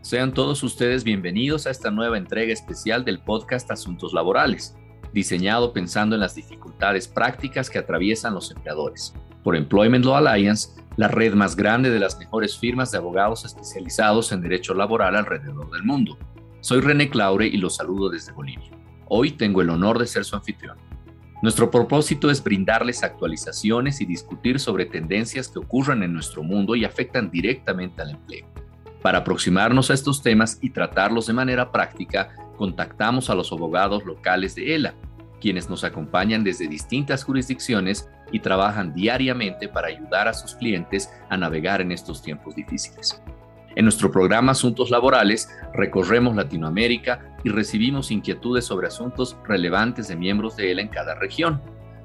Sean todos ustedes bienvenidos a esta nueva entrega especial del podcast Asuntos Laborales, diseñado pensando en las dificultades prácticas que atraviesan los empleadores. Por Employment Law Alliance, la red más grande de las mejores firmas de abogados especializados en derecho laboral alrededor del mundo. Soy René Claure y los saludo desde Bolivia. Hoy tengo el honor de ser su anfitrión. Nuestro propósito es brindarles actualizaciones y discutir sobre tendencias que ocurren en nuestro mundo y afectan directamente al empleo. Para aproximarnos a estos temas y tratarlos de manera práctica, contactamos a los abogados locales de ELA, quienes nos acompañan desde distintas jurisdicciones y trabajan diariamente para ayudar a sus clientes a navegar en estos tiempos difíciles. En nuestro programa Asuntos Laborales recorremos Latinoamérica y recibimos inquietudes sobre asuntos relevantes de miembros de ELA en cada región.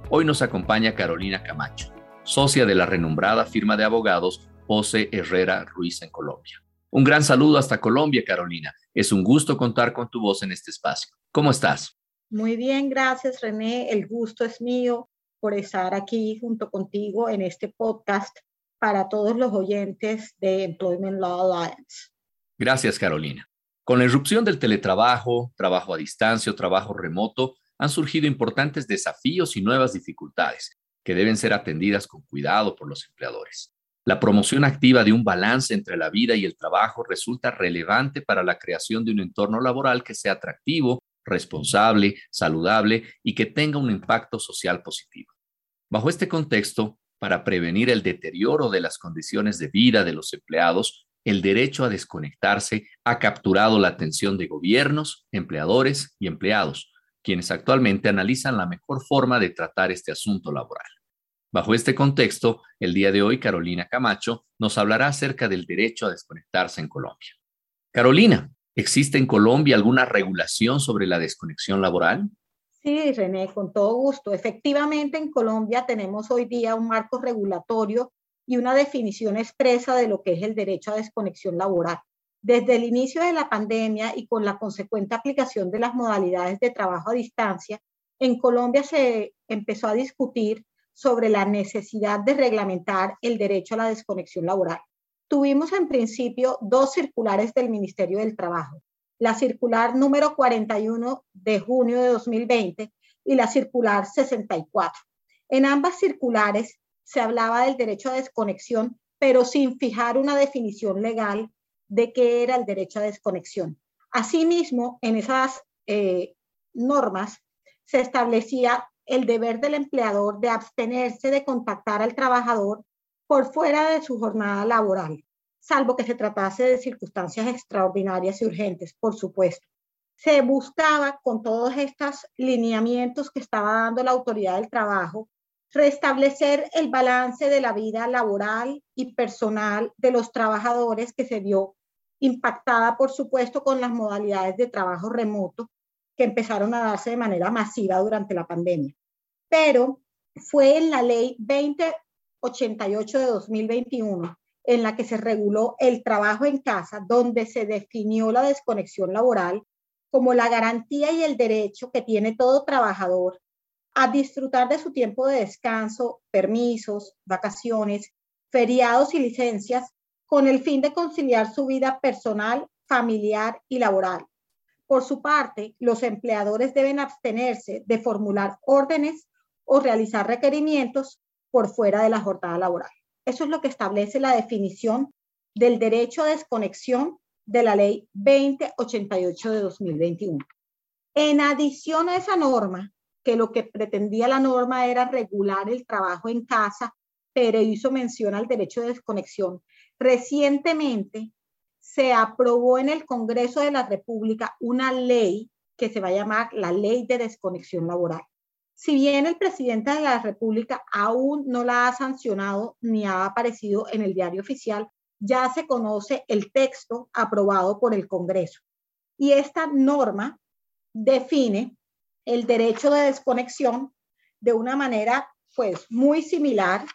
Hoy nos acompaña Carolina Camacho, socia de la renombrada firma de abogados José Herrera Ruiz en Colombia. Un gran saludo hasta Colombia, Carolina. Es un gusto contar con tu voz en este espacio. ¿Cómo estás? Muy bien, gracias René. El gusto es mío por estar aquí junto contigo en este podcast para todos los oyentes de Employment Law Alliance. Gracias, Carolina. Con la irrupción del teletrabajo, trabajo a distancia o trabajo remoto, han surgido importantes desafíos y nuevas dificultades que deben ser atendidas con cuidado por los empleadores. La promoción activa de un balance entre la vida y el trabajo resulta relevante para la creación de un entorno laboral que sea atractivo, responsable, saludable y que tenga un impacto social positivo. Bajo este contexto, para prevenir el deterioro de las condiciones de vida de los empleados, el derecho a desconectarse ha capturado la atención de gobiernos, empleadores y empleados, quienes actualmente analizan la mejor forma de tratar este asunto laboral. Bajo este contexto, el día de hoy Carolina Camacho nos hablará acerca del derecho a desconectarse en Colombia. Carolina, ¿existe en Colombia alguna regulación sobre la desconexión laboral? Sí, René, con todo gusto. Efectivamente, en Colombia tenemos hoy día un marco regulatorio y una definición expresa de lo que es el derecho a desconexión laboral. Desde el inicio de la pandemia y con la consecuente aplicación de las modalidades de trabajo a distancia, en Colombia se empezó a discutir sobre la necesidad de reglamentar el derecho a la desconexión laboral. Tuvimos en principio dos circulares del Ministerio del Trabajo, la circular número 41 de junio de 2020 y la circular 64. En ambas circulares se hablaba del derecho a desconexión, pero sin fijar una definición legal de qué era el derecho a desconexión. Asimismo, en esas eh, normas se establecía el deber del empleador de abstenerse de contactar al trabajador por fuera de su jornada laboral, salvo que se tratase de circunstancias extraordinarias y urgentes, por supuesto. Se buscaba, con todos estos lineamientos que estaba dando la autoridad del trabajo, restablecer el balance de la vida laboral y personal de los trabajadores que se vio impactada, por supuesto, con las modalidades de trabajo remoto que empezaron a darse de manera masiva durante la pandemia. Pero fue en la ley 2088 de 2021 en la que se reguló el trabajo en casa, donde se definió la desconexión laboral como la garantía y el derecho que tiene todo trabajador a disfrutar de su tiempo de descanso, permisos, vacaciones, feriados y licencias con el fin de conciliar su vida personal, familiar y laboral por su parte, los empleadores deben abstenerse de formular órdenes o realizar requerimientos por fuera de la jornada laboral. Eso es lo que establece la definición del derecho a desconexión de la ley 2088 de 2021. En adición a esa norma, que lo que pretendía la norma era regular el trabajo en casa, pero hizo mención al derecho de desconexión, recientemente se aprobó en el Congreso de la República una ley que se va a llamar la Ley de Desconexión Laboral. Si bien el presidente de la República aún no la ha sancionado ni ha aparecido en el diario oficial, ya se conoce el texto aprobado por el Congreso. Y esta norma define el derecho de desconexión de una manera pues muy similar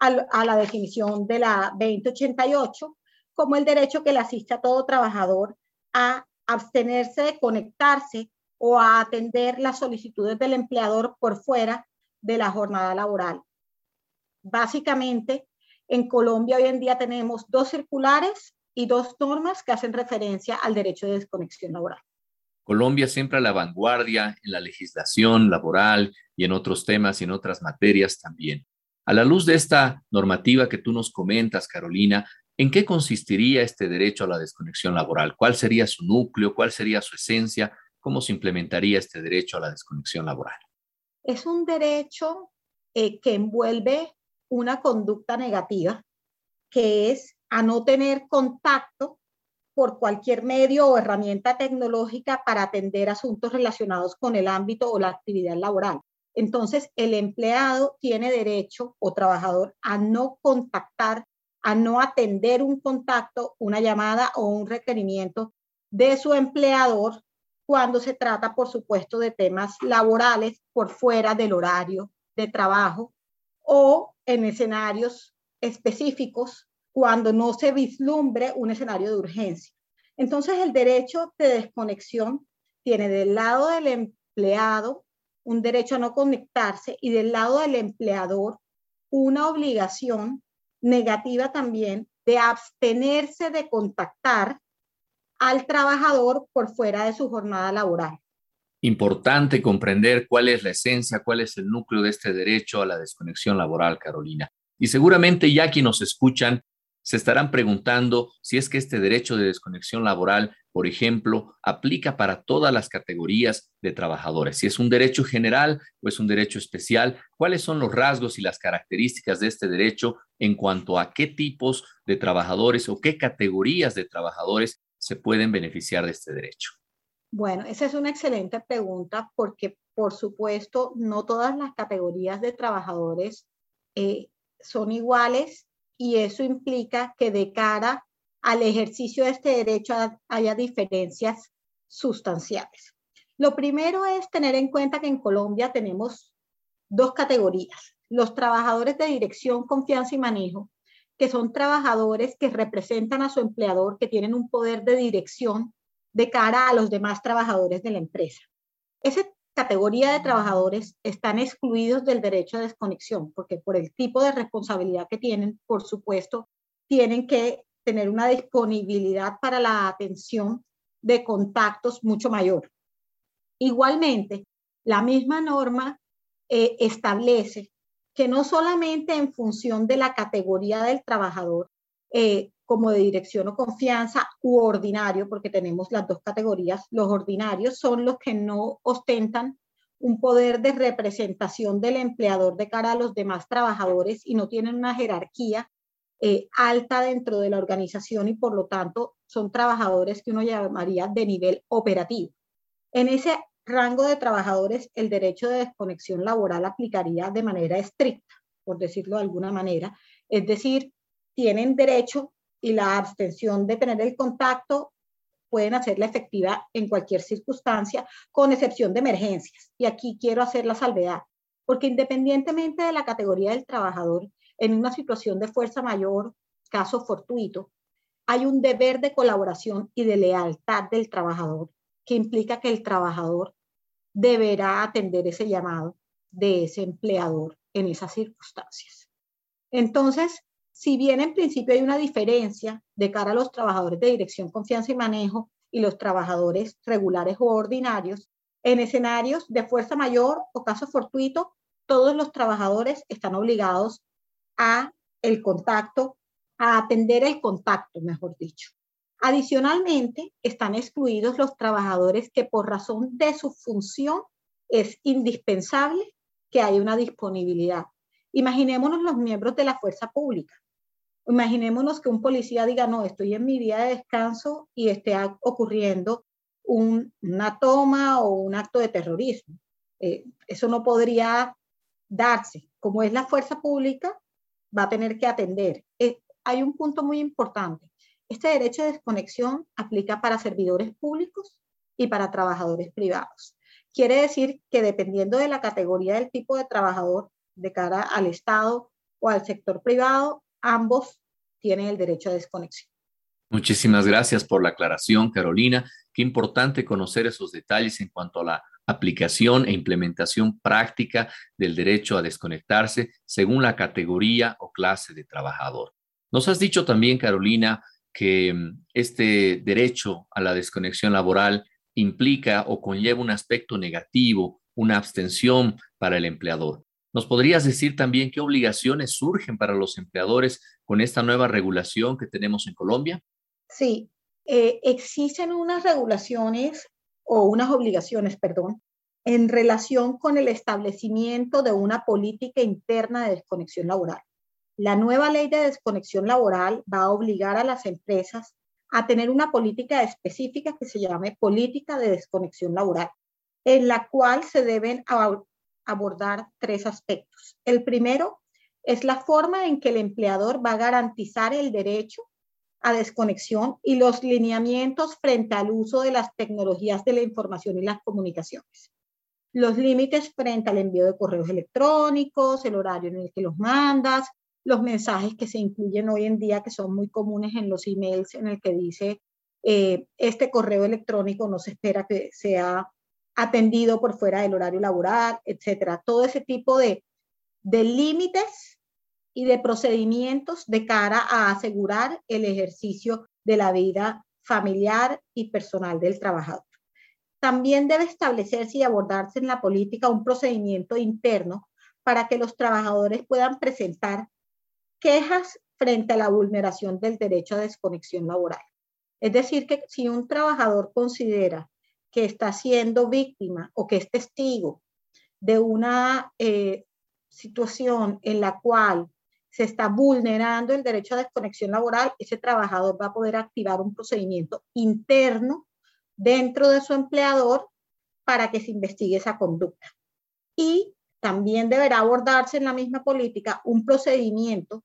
a, la definición de la 2088 como el derecho que le asiste a todo trabajador a abstenerse de conectarse o a atender las solicitudes del empleador por fuera de la jornada laboral. Básicamente, en Colombia hoy en día tenemos dos circulares y dos normas que hacen referencia al derecho de desconexión laboral. Colombia siempre a la vanguardia en la legislación laboral y en otros temas y en otras materias también. A la luz de esta normativa que tú nos comentas, Carolina, ¿en qué consistiría este derecho a la desconexión laboral? ¿Cuál sería su núcleo? ¿Cuál sería su esencia? ¿Cómo se implementaría este derecho a la desconexión laboral? Es un derecho eh, que envuelve una conducta negativa, que es a no tener contacto por cualquier medio o herramienta tecnológica para atender asuntos relacionados con el ámbito o la actividad laboral. Entonces, el empleado tiene derecho o trabajador a no contactar, a no atender un contacto, una llamada o un requerimiento de su empleador cuando se trata, por supuesto, de temas laborales por fuera del horario de trabajo o en escenarios específicos cuando no se vislumbre un escenario de urgencia. Entonces, el derecho de desconexión tiene del lado del empleado un derecho a no conectarse y del lado del empleador una obligación negativa también de abstenerse de contactar al trabajador por fuera de su jornada laboral. Importante comprender cuál es la esencia, cuál es el núcleo de este derecho a la desconexión laboral, Carolina. Y seguramente ya quienes nos escuchan se estarán preguntando si es que este derecho de desconexión laboral, por ejemplo, aplica para todas las categorías de trabajadores. Si es un derecho general o es un derecho especial, cuáles son los rasgos y las características de este derecho en cuanto a qué tipos de trabajadores o qué categorías de trabajadores se pueden beneficiar de este derecho. Bueno, esa es una excelente pregunta porque, por supuesto, no todas las categorías de trabajadores eh, son iguales y eso implica que de cara al ejercicio de este derecho haya diferencias sustanciales. Lo primero es tener en cuenta que en Colombia tenemos dos categorías. Los trabajadores de dirección, confianza y manejo, que son trabajadores que representan a su empleador, que tienen un poder de dirección de cara a los demás trabajadores de la empresa. Esa categoría de trabajadores están excluidos del derecho de desconexión, porque por el tipo de responsabilidad que tienen, por supuesto, tienen que tener una disponibilidad para la atención de contactos mucho mayor. Igualmente, la misma norma eh, establece que no solamente en función de la categoría del trabajador, eh, como de dirección o confianza u ordinario, porque tenemos las dos categorías, los ordinarios son los que no ostentan un poder de representación del empleador de cara a los demás trabajadores y no tienen una jerarquía eh, alta dentro de la organización y por lo tanto son trabajadores que uno llamaría de nivel operativo. En ese rango de trabajadores, el derecho de desconexión laboral aplicaría de manera estricta, por decirlo de alguna manera. Es decir, tienen derecho y la abstención de tener el contacto pueden hacerla efectiva en cualquier circunstancia, con excepción de emergencias. Y aquí quiero hacer la salvedad, porque independientemente de la categoría del trabajador, en una situación de fuerza mayor, caso fortuito, hay un deber de colaboración y de lealtad del trabajador que implica que el trabajador deberá atender ese llamado de ese empleador en esas circunstancias. Entonces, si bien en principio hay una diferencia de cara a los trabajadores de dirección, confianza y manejo y los trabajadores regulares o ordinarios, en escenarios de fuerza mayor o caso fortuito, todos los trabajadores están obligados el contacto, a atender el contacto, mejor dicho. Adicionalmente, están excluidos los trabajadores que por razón de su función es indispensable que haya una disponibilidad. Imaginémonos los miembros de la fuerza pública. Imaginémonos que un policía diga, no, estoy en mi día de descanso y esté ocurriendo una toma o un acto de terrorismo. Eh, eso no podría darse. Como es la fuerza pública, va a tener que atender. Eh, hay un punto muy importante. Este derecho de desconexión aplica para servidores públicos y para trabajadores privados. Quiere decir que dependiendo de la categoría del tipo de trabajador de cara al Estado o al sector privado, ambos tienen el derecho a desconexión. Muchísimas gracias por la aclaración, Carolina. Qué importante conocer esos detalles en cuanto a la aplicación e implementación práctica del derecho a desconectarse según la categoría o clase de trabajador. Nos has dicho también, Carolina, que mm, este derecho a la desconexión laboral implica o conlleva un aspecto negativo, una abstención para el empleador. ¿Nos podrías decir también qué obligaciones surgen para los empleadores con esta nueva regulación que tenemos en Colombia? Sí, eh, existen unas regulaciones o unas obligaciones, perdón, en relación con el establecimiento de una política interna de desconexión laboral. La nueva ley de desconexión laboral va a obligar a las empresas a tener una política específica que se llame política de desconexión laboral, en la cual se deben abordar tres aspectos. El primero es la forma en que el empleador va a garantizar el derecho a desconexión y los lineamientos frente al uso de las tecnologías de la información y las comunicaciones. Los límites frente al envío de correos electrónicos, el horario en el que los mandas, los mensajes que se incluyen hoy en día, que son muy comunes en los emails, en el que dice, eh, este correo electrónico no se espera que sea atendido por fuera del horario laboral, etcétera. Todo ese tipo de, de límites y de procedimientos de cara a asegurar el ejercicio de la vida familiar y personal del trabajador. También debe establecerse y abordarse en la política un procedimiento interno para que los trabajadores puedan presentar quejas frente a la vulneración del derecho a desconexión laboral. Es decir, que si un trabajador considera que está siendo víctima o que es testigo de una eh, situación en la cual se está vulnerando el derecho a desconexión laboral, ese trabajador va a poder activar un procedimiento interno dentro de su empleador para que se investigue esa conducta. Y también deberá abordarse en la misma política un procedimiento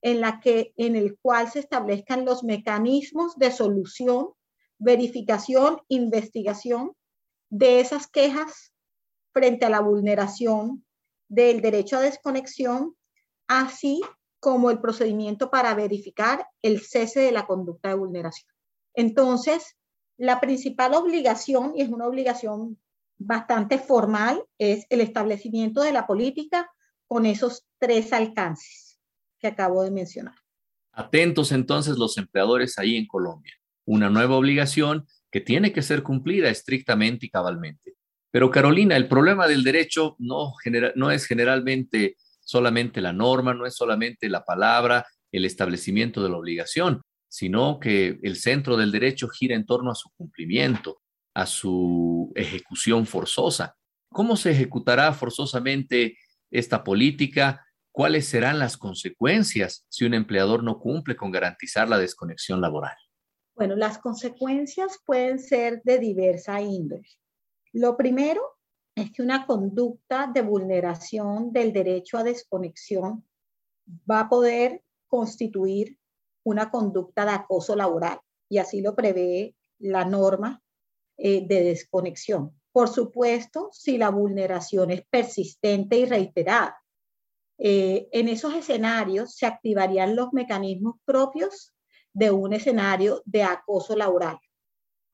en, la que, en el cual se establezcan los mecanismos de solución, verificación, investigación de esas quejas frente a la vulneración del derecho a desconexión así como el procedimiento para verificar el cese de la conducta de vulneración. Entonces, la principal obligación, y es una obligación bastante formal, es el establecimiento de la política con esos tres alcances que acabo de mencionar. Atentos entonces los empleadores ahí en Colombia. Una nueva obligación que tiene que ser cumplida estrictamente y cabalmente. Pero Carolina, el problema del derecho no, no es generalmente solamente la norma, no es solamente la palabra, el establecimiento de la obligación, sino que el centro del derecho gira en torno a su cumplimiento, a su ejecución forzosa. ¿Cómo se ejecutará forzosamente esta política? ¿Cuáles serán las consecuencias si un empleador no cumple con garantizar la desconexión laboral? Bueno, las consecuencias pueden ser de diversa índole. Lo primero es que una conducta de vulneración del derecho a desconexión va a poder constituir una conducta de acoso laboral y así lo prevé la norma eh, de desconexión. Por supuesto, si la vulneración es persistente y reiterada. Eh, en esos escenarios se activarían los mecanismos propios de un escenario de acoso laboral.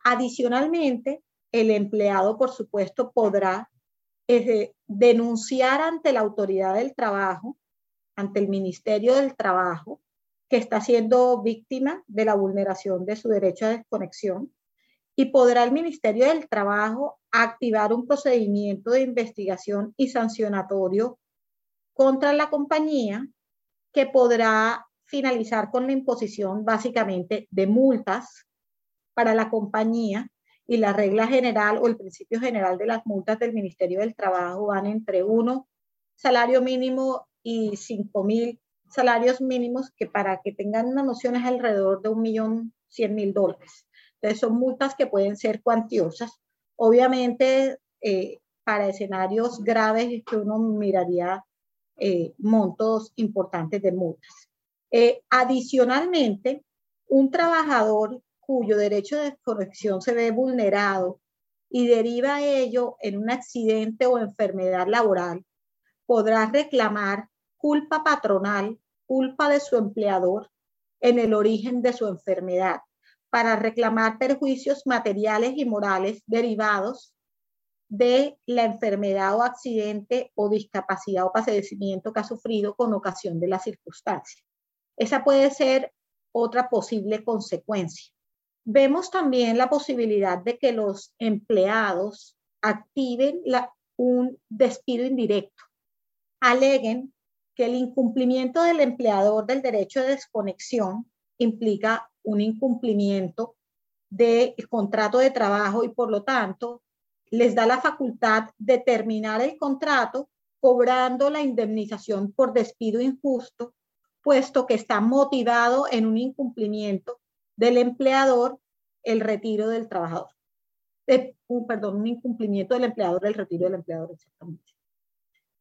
Adicionalmente, el empleado, por supuesto, podrá eh, denunciar ante la autoridad del trabajo, ante el Ministerio del Trabajo, que está siendo víctima de la vulneración de su derecho a desconexión y podrá el Ministerio del Trabajo activar un procedimiento de investigación y sancionatorio contra la compañía que podrá finalizar con la imposición básicamente de multas para la compañía y la regla general o el principio general de las multas del Ministerio del Trabajo van entre uno salario mínimo y cinco mil salarios mínimos, que para que tengan una noción es alrededor de un millón cien mil dólares. Entonces son multas que pueden ser cuantiosas. Obviamente, eh, para escenarios graves es que uno miraría eh, montos importantes de multas. Eh, adicionalmente, un trabajador cuyo derecho de desconexión se ve vulnerado y deriva ello en un accidente o enfermedad laboral, podrá reclamar culpa patronal, culpa de su empleador en el origen de su enfermedad, para reclamar perjuicios materiales y morales derivados de la enfermedad o accidente o discapacidad o padecimiento que ha sufrido con ocasión de la circunstancia. Esa puede ser otra posible consecuencia. Vemos también la posibilidad de que los empleados activen un despido indirecto, aleguen que el incumplimiento del empleador del derecho de desconexión implica un incumplimiento del contrato de trabajo y por lo tanto les da la facultad de terminar el contrato cobrando la indemnización por despido injusto, puesto que está motivado en un incumplimiento del empleador el retiro del trabajador. perdón, un incumplimiento del empleador del retiro del empleador, exactamente.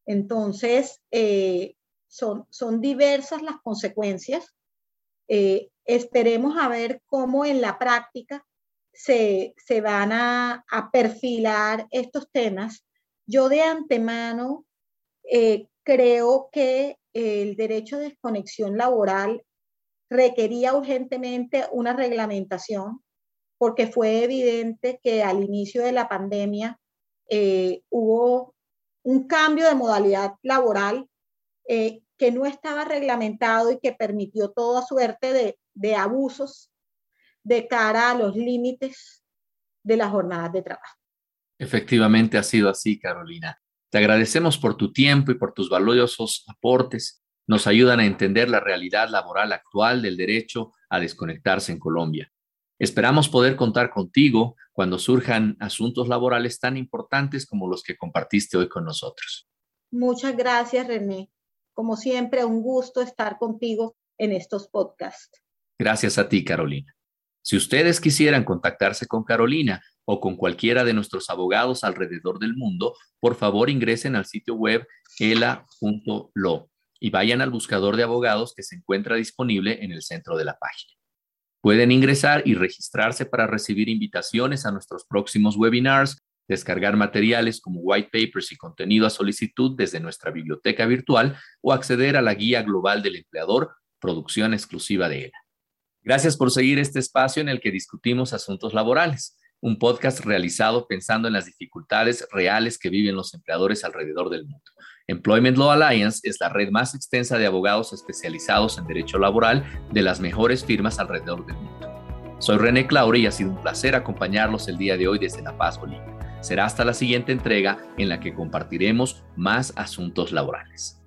Entonces, eh, son, son diversas las consecuencias. Eh, esperemos a ver cómo en la práctica se, van a, perfilar estos temas. Yo de antemano eh, creo que el derecho de desconexión laboral requería urgentemente una reglamentación porque fue evidente que al inicio de la pandemia eh, hubo un cambio de modalidad laboral eh, que no estaba reglamentado y que permitió toda suerte de, de abusos de cara a los límites de las jornadas de trabajo. Efectivamente ha sido así, Carolina. Te agradecemos por tu tiempo y por tus valiosos aportes. Nos ayudan a entender la realidad laboral actual del derecho a desconectarse en Colombia. Esperamos poder contar contigo cuando surjan asuntos laborales tan importantes como los que compartiste hoy con nosotros. Muchas gracias, René. Como siempre, un gusto estar contigo en estos podcasts. Gracias a ti, Carolina. Si ustedes quisieran contactarse con Carolina o con cualquiera de nuestros abogados alrededor del mundo, por favor ingresen al sitio web ela.lo y vayan al buscador de abogados que se encuentra disponible en el centro de la página. Pueden ingresar y registrarse para recibir invitaciones a nuestros próximos webinars, descargar materiales como white papers y contenido a solicitud desde nuestra biblioteca virtual o acceder a la guía global del empleador, producción exclusiva de ELA. Gracias por seguir este espacio en el que discutimos asuntos laborales, un podcast realizado pensando en las dificultades reales que viven los empleadores alrededor del mundo. Employment Law Alliance es la red más extensa de abogados especializados en derecho laboral de las mejores firmas alrededor del mundo. Soy René Claure y ha sido un placer acompañarlos el día de hoy desde La Paz, Bolivia. Será hasta la siguiente entrega en la que compartiremos más asuntos laborales.